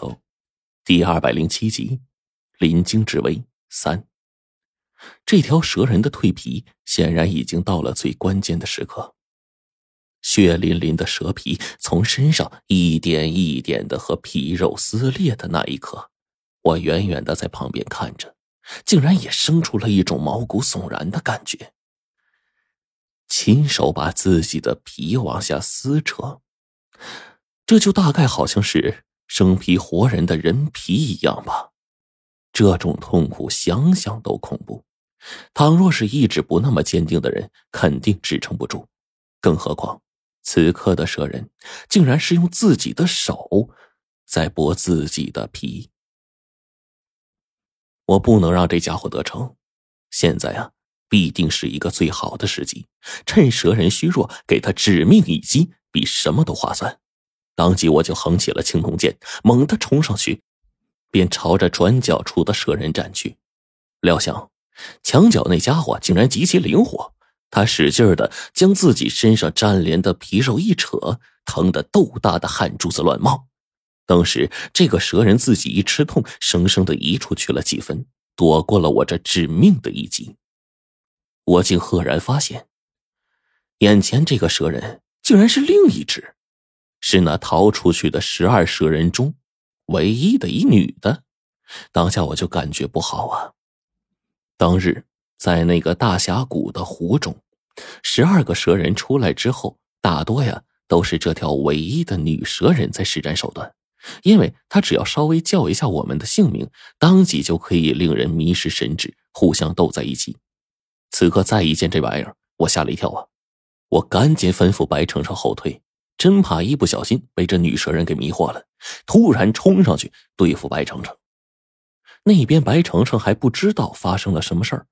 走，第二百零七集，临京之危三。这条蛇人的蜕皮显然已经到了最关键的时刻，血淋淋的蛇皮从身上一点一点的和皮肉撕裂的那一刻，我远远的在旁边看着，竟然也生出了一种毛骨悚然的感觉。亲手把自己的皮往下撕扯，这就大概好像是生皮活人的人皮一样吧。这种痛苦想想都恐怖，倘若是意志不那么坚定的人，肯定支撑不住。更何况，此刻的蛇人竟然是用自己的手在剥自己的皮。我不能让这家伙得逞，现在啊！必定是一个最好的时机，趁蛇人虚弱，给他致命一击，比什么都划算。当即我就横起了青铜剑，猛地冲上去，便朝着转角处的蛇人斩去。料想墙角那家伙竟然极其灵活，他使劲的将自己身上粘连的皮肉一扯，疼得豆大的汗珠子乱冒。当时这个蛇人自己一吃痛，生生的移出去了几分，躲过了我这致命的一击。我竟赫然发现，眼前这个蛇人竟然是另一只，是那逃出去的十二蛇人中唯一的一女的。当下我就感觉不好啊！当日在那个大峡谷的湖中，十二个蛇人出来之后，大多呀都是这条唯一的女蛇人在施展手段，因为她只要稍微叫一下我们的姓名，当即就可以令人迷失神智，互相斗在一起。此刻再一见这玩意儿，我吓了一跳啊！我赶紧吩咐白程程后退，真怕一不小心被这女蛇人给迷惑了。突然冲上去对付白程程。那边白程程还不知道发生了什么事儿，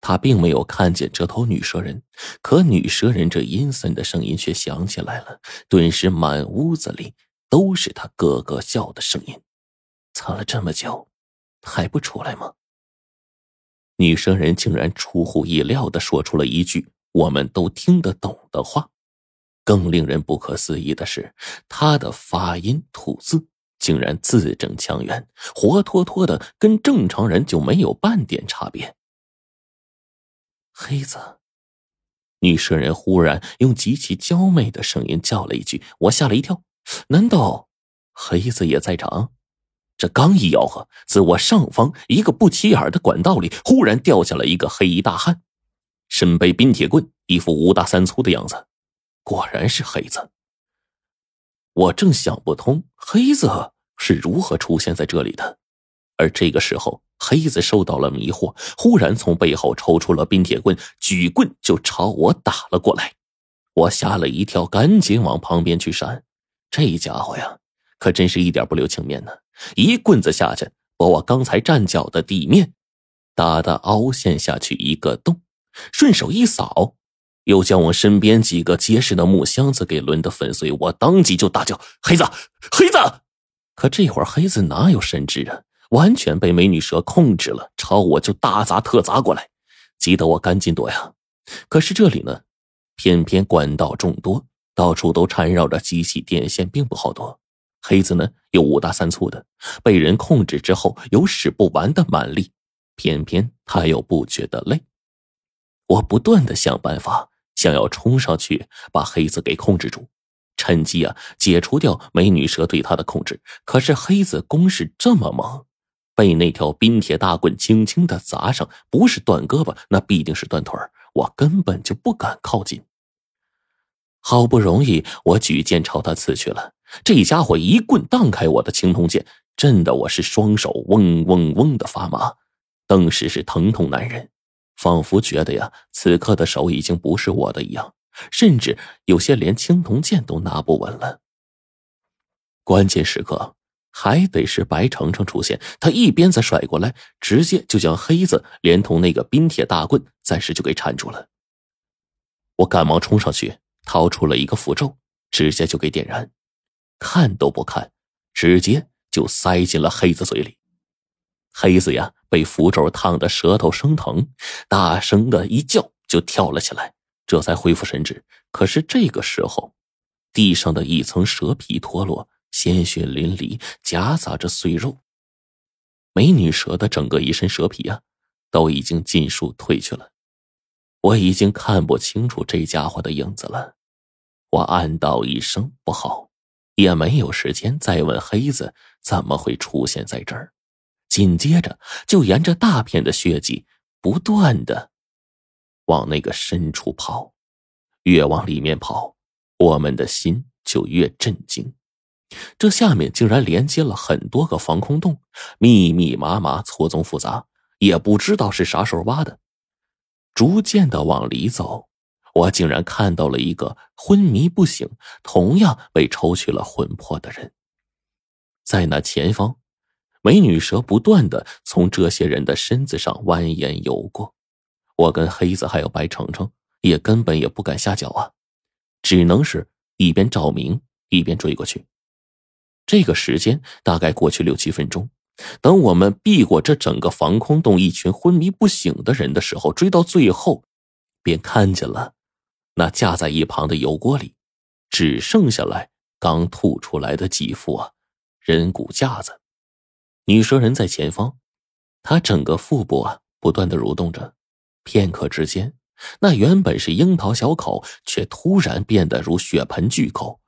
他并没有看见这头女蛇人，可女蛇人这阴森的声音却响起来了。顿时满屋子里都是他咯咯笑的声音。藏了这么久，还不出来吗？女生人竟然出乎意料的说出了一句我们都听得懂的话，更令人不可思议的是，他的发音吐字竟然字正腔圆，活脱脱的跟正常人就没有半点差别。黑子，女生人忽然用极其娇媚的声音叫了一句，我吓了一跳，难道黑子也在场？这刚一吆喝，自我上方一个不起眼的管道里，忽然掉下了一个黑衣大汉，身背冰铁棍，一副五大三粗的样子。果然是黑子。我正想不通黑子是如何出现在这里的，而这个时候，黑子受到了迷惑，忽然从背后抽出了冰铁棍，举棍就朝我打了过来。我吓了一跳，赶紧往旁边去闪。这家伙呀，可真是一点不留情面呢。一棍子下去，把我刚才站脚的地面打得凹陷下去一个洞，顺手一扫，又将我身边几个结实的木箱子给抡得粉碎。我当即就大叫：“黑子，黑子！”可这会儿黑子哪有神智啊？完全被美女蛇控制了，朝我就大砸特砸过来，急得我赶紧躲呀。可是这里呢，偏偏管道众多，到处都缠绕着机器电线，并不好躲。黑子呢，又五大三粗的，被人控制之后有使不完的蛮力，偏偏他又不觉得累。我不断的想办法，想要冲上去把黑子给控制住，趁机啊解除掉美女蛇对他的控制。可是黑子攻势这么猛，被那条冰铁大棍轻轻的砸上，不是断胳膊，那必定是断腿我根本就不敢靠近。好不容易，我举剑朝他刺去了。这家伙一棍荡开我的青铜剑，震得我是双手嗡嗡嗡的发麻，顿时是疼痛难忍，仿佛觉得呀，此刻的手已经不是我的一样，甚至有些连青铜剑都拿不稳了。关键时刻还得是白程程出现，他一鞭子甩过来，直接就将黑子连同那个冰铁大棍暂时就给缠住了。我赶忙冲上去，掏出了一个符咒，直接就给点燃。看都不看，直接就塞进了黑子嘴里。黑子呀，被符咒烫得舌头生疼，大声的一叫，就跳了起来，这才恢复神智。可是这个时候，地上的一层蛇皮脱落，鲜血淋漓，夹杂着碎肉。美女蛇的整个一身蛇皮啊，都已经尽数褪去了，我已经看不清楚这家伙的影子了。我暗道一声不好，也没有时间再问黑子怎么会出现在这儿。紧接着就沿着大片的血迹不断的往那个深处跑，越往里面跑，我们的心就越震惊。这下面竟然连接了很多个防空洞，密密麻麻，错综复杂，也不知道是啥时候挖的。逐渐的往里走，我竟然看到了一个昏迷不醒、同样被抽取了魂魄的人。在那前方，美女蛇不断的从这些人的身子上蜿蜒游过，我跟黑子还有白程程也根本也不敢下脚啊，只能是一边照明一边追过去。这个时间大概过去六七分钟，等我们避过这整个防空洞一群昏迷不醒的人的时候，追到最后，便看见了那架在一旁的油锅里，只剩下来刚吐出来的几副啊人骨架子。女蛇人在前方，她整个腹部啊不断的蠕动着，片刻之间，那原本是樱桃小口，却突然变得如血盆巨口。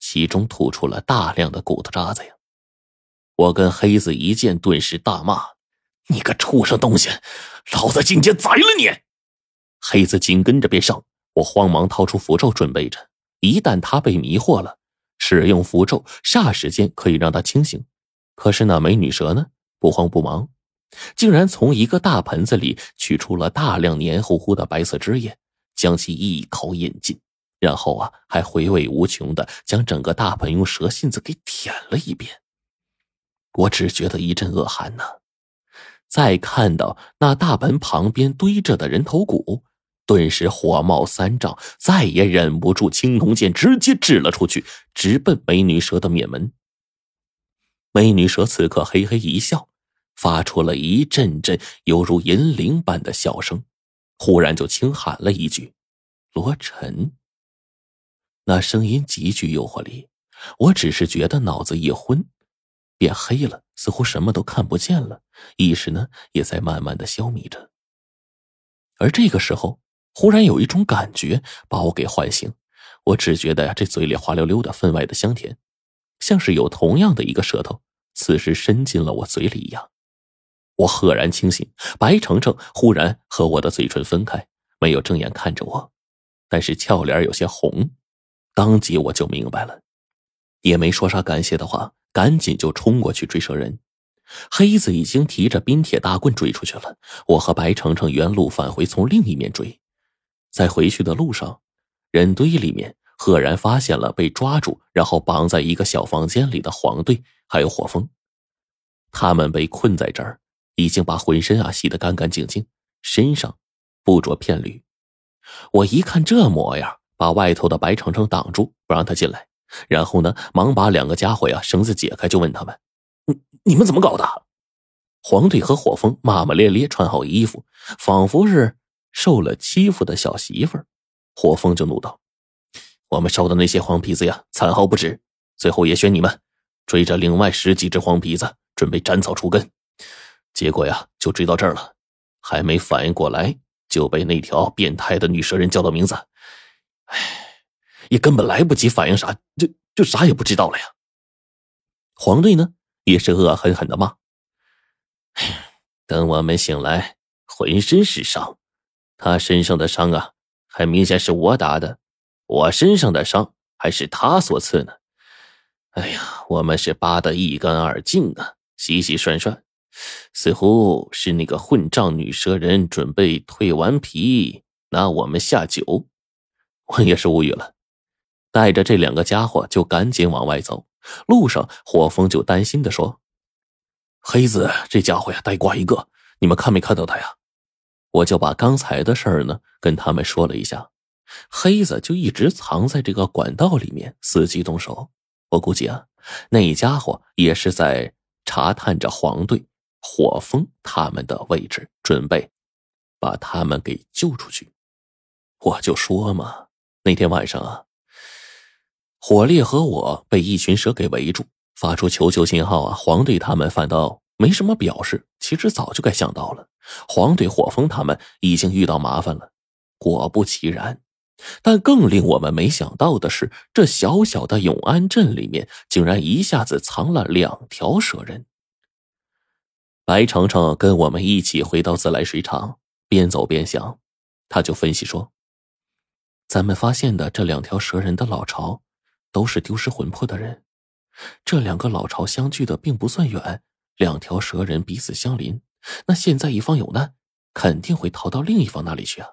其中吐出了大量的骨头渣子呀！我跟黑子一见，顿时大骂：“你个畜生东西，老子今天宰了你！”黑子紧跟着便上，我慌忙掏出符咒准备着，一旦他被迷惑了，使用符咒，霎时间可以让他清醒。可是那美女蛇呢，不慌不忙，竟然从一个大盆子里取出了大量黏糊糊的白色汁液，将其一口饮尽。然后啊，还回味无穷的将整个大盆用蛇信子给舔了一遍。我只觉得一阵恶寒呐。再看到那大盆旁边堆着的人头骨，顿时火冒三丈，再也忍不住，青铜剑直接掷了出去，直奔美女蛇的面门。美女蛇此刻嘿嘿一笑，发出了一阵阵犹如银铃般的笑声，忽然就轻喊了一句：“罗晨。”那声音极具诱惑力，我只是觉得脑子一昏，变黑了，似乎什么都看不见了，意识呢也在慢慢的消弭着。而这个时候，忽然有一种感觉把我给唤醒，我只觉得，这嘴里滑溜溜的，分外的香甜，像是有同样的一个舌头，此时伸进了我嘴里一样。我赫然清醒，白程程忽然和我的嘴唇分开，没有正眼看着我，但是俏脸有些红。当即我就明白了，也没说啥感谢的话，赶紧就冲过去追蛇人。黑子已经提着冰铁大棍追出去了。我和白程程原路返回，从另一面追。在回去的路上，人堆里面赫然发现了被抓住，然后绑在一个小房间里的黄队还有火风。他们被困在这儿，已经把浑身啊洗得干干净净，身上不着片缕。我一看这模样。把外头的白程程挡住，不让他进来。然后呢，忙把两个家伙呀绳子解开，就问他们：“你你们怎么搞的？”黄队和火风骂骂咧咧，穿好衣服，仿佛是受了欺负的小媳妇儿。火风就怒道：“我们烧的那些黄皮子呀，残耗不止，最后也选你们追着另外十几只黄皮子，准备斩草除根。结果呀，就追到这儿了，还没反应过来，就被那条变态的女蛇人叫到名字。”唉，也根本来不及反应啥，就就啥也不知道了呀。黄队呢，也是恶狠狠的骂：“等我们醒来，浑身是伤，他身上的伤啊，很明显是我打的，我身上的伤还是他所赐呢。哎呀，我们是扒得一干二净啊，洗洗涮涮，似乎是那个混账女蛇人准备蜕完皮拿我们下酒。”我也是无语了，带着这两个家伙就赶紧往外走。路上，火风就担心的说：“黑子这家伙呀，呆瓜一个，你们看没看到他呀？”我就把刚才的事儿呢跟他们说了一下。黑子就一直藏在这个管道里面，伺机动手。我估计啊，那家伙也是在查探着黄队、火风他们的位置，准备把他们给救出去。我就说嘛。那天晚上啊，火烈和我被一群蛇给围住，发出求救信号啊！黄队他们反倒没什么表示，其实早就该想到了。黄队、火风他们已经遇到麻烦了。果不其然，但更令我们没想到的是，这小小的永安镇里面竟然一下子藏了两条蛇人。白程程跟我们一起回到自来水厂，边走边想，他就分析说：“咱们发现的这两条蛇人的老巢，都是丢失魂魄的人。这两个老巢相距的并不算远，两条蛇人彼此相邻，那现在一方有难，肯定会逃到另一方那里去啊。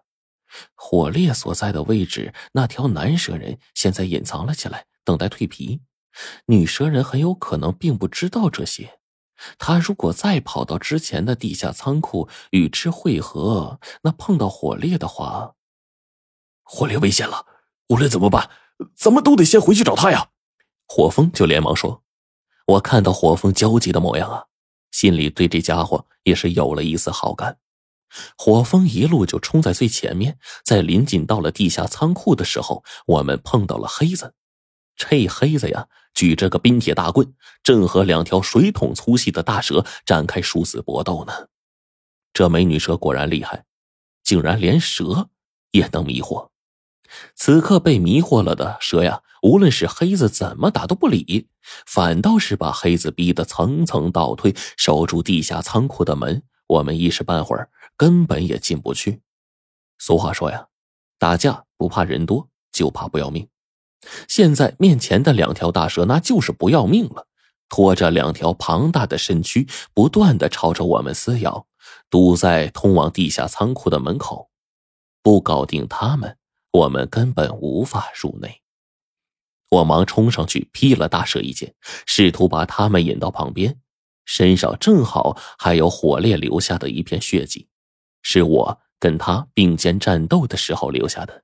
火烈所在的位置，那条男蛇人现在隐藏了起来，等待蜕皮。女蛇人很有可能并不知道这些。”他如果再跑到之前的地下仓库与之汇合，那碰到火烈的话，火烈危险了，无论怎么办，咱们都得先回去找他呀！火风就连忙说：“我看到火风焦急的模样啊，心里对这家伙也是有了一丝好感。”火风一路就冲在最前面，在临近到了地下仓库的时候，我们碰到了黑子。这黑子呀，举着个冰铁大棍，正和两条水桶粗细的大蛇展开殊死搏斗呢。这美女蛇果然厉害，竟然连蛇也能迷惑。此刻被迷惑了的蛇呀，无论是黑子怎么打都不理，反倒是把黑子逼得层层倒退，守住地下仓库的门。我们一时半会儿根本也进不去。俗话说呀，打架不怕人多，就怕不要命。现在面前的两条大蛇，那就是不要命了，拖着两条庞大的身躯，不断的朝着我们撕咬，堵在通往地下仓库的门口。不搞定他们，我们根本无法入内。我忙冲上去劈了大蛇一剑，试图把他们引到旁边，身上正好还有火烈留下的一片血迹，是我跟他并肩战斗的时候留下的。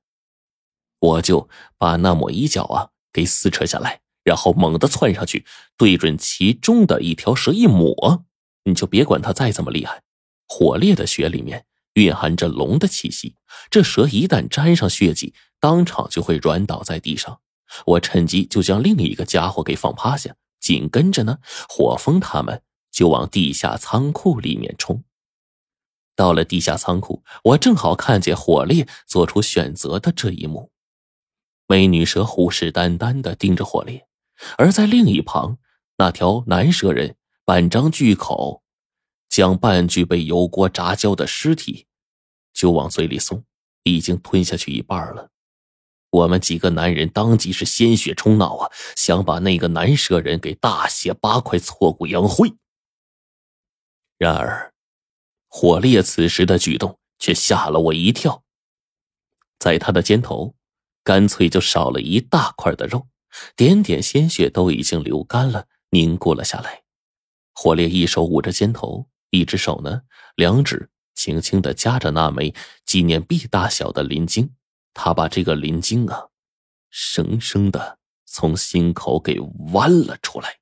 我就把那抹衣角啊给撕扯下来，然后猛地窜上去，对准其中的一条蛇一抹。你就别管它再怎么厉害，火烈的血里面蕴含着龙的气息，这蛇一旦沾上血迹，当场就会软倒在地上。我趁机就将另一个家伙给放趴下，紧跟着呢，火风他们就往地下仓库里面冲。到了地下仓库，我正好看见火烈做出选择的这一幕。美女蛇虎视眈眈的盯着火烈，而在另一旁，那条男蛇人半张巨口，将半具被油锅炸焦的尸体就往嘴里送，已经吞下去一半了。我们几个男人当即是鲜血冲脑啊，想把那个男蛇人给大卸八块，挫骨扬灰。然而，火烈此时的举动却吓了我一跳，在他的肩头。干脆就少了一大块的肉，点点鲜血都已经流干了，凝固了下来。火烈一手捂着肩头，一只手呢，两指轻轻的夹着那枚纪念币大小的鳞晶。他把这个鳞晶啊，生生的从心口给剜了出来。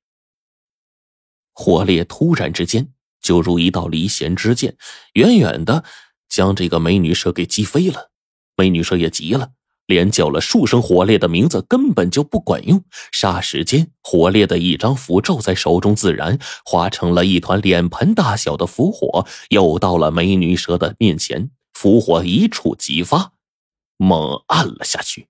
火烈突然之间，就如一道离弦之箭，远远的将这个美女蛇给击飞了。美女蛇也急了。连叫了数声火烈的名字，根本就不管用。霎时间，火烈的一张符咒在手中自燃，化成了一团脸盆大小的符火，又到了美女蛇的面前。符火一触即发，猛按了下去。